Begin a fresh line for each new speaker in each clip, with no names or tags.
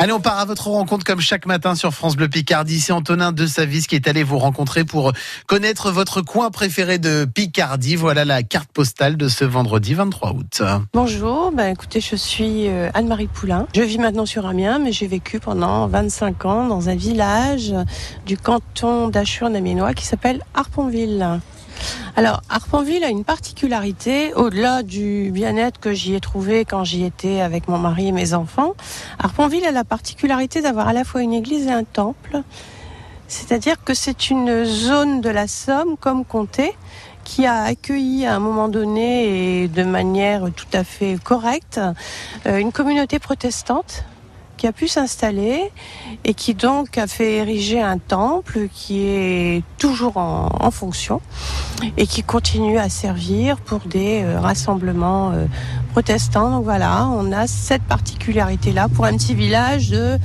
Allez, on part à votre rencontre comme chaque matin sur France Bleu Picardie. C'est Antonin de Savis qui est allé vous rencontrer pour connaître votre coin préféré de Picardie. Voilà la carte postale de ce vendredi 23 août.
Bonjour, ben écoutez, je suis euh, Anne-Marie Poulain. Je vis maintenant sur Amiens, mais j'ai vécu pendant 25 ans dans un village du canton d'Achur-Naminois qui s'appelle Harponville. Alors, Harponville a une particularité, au-delà du bien-être que j'y ai trouvé quand j'y étais avec mon mari et mes enfants. Harponville a la particularité d'avoir à la fois une église et un temple. C'est-à-dire que c'est une zone de la Somme, comme comté, qui a accueilli à un moment donné et de manière tout à fait correcte euh, une communauté protestante qui a pu s'installer et qui donc a fait ériger un temple qui est toujours en, fonction et qui continue à servir pour des euh, rassemblements euh, protestants. Donc voilà, on a cette particularité-là pour un petit village de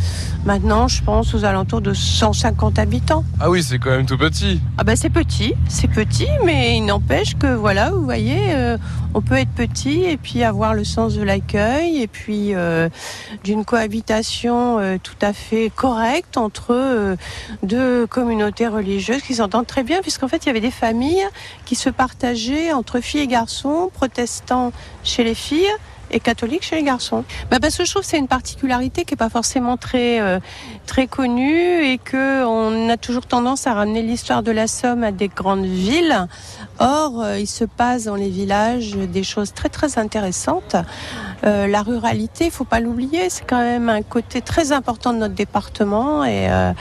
maintenant, je pense, aux alentours de 150 habitants.
Ah oui, c'est quand même tout petit.
Ah ben c'est petit, c'est petit, mais il n'empêche que voilà, vous voyez, euh, on peut être petit et puis avoir le sens de l'accueil et puis d'une cohabitation euh, tout à fait correcte entre euh, deux communautés religieuses qui s'entendent très bien, puisqu'en fait, il y avait des familles qui se partageaient entre filles et garçons, protestants chez les filles et catholiques chez les garçons. Bah parce que je trouve c'est une particularité qui est pas forcément très euh, très connue et que on a toujours tendance à ramener l'histoire de la Somme à des grandes villes. Or, il se passe dans les villages des choses très très intéressantes. Euh, la ruralité, il faut pas l'oublier, c'est quand même un côté très important de notre département et euh,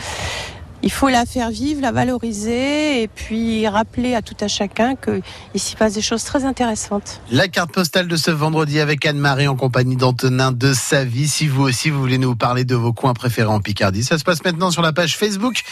il faut la faire vivre, la valoriser et puis rappeler à tout à chacun qu'il s'y passe des choses très intéressantes.
La carte postale de ce vendredi avec Anne-Marie en compagnie d'Antonin de Savy. Si vous aussi vous voulez nous parler de vos coins préférés en Picardie, ça se passe maintenant sur la page Facebook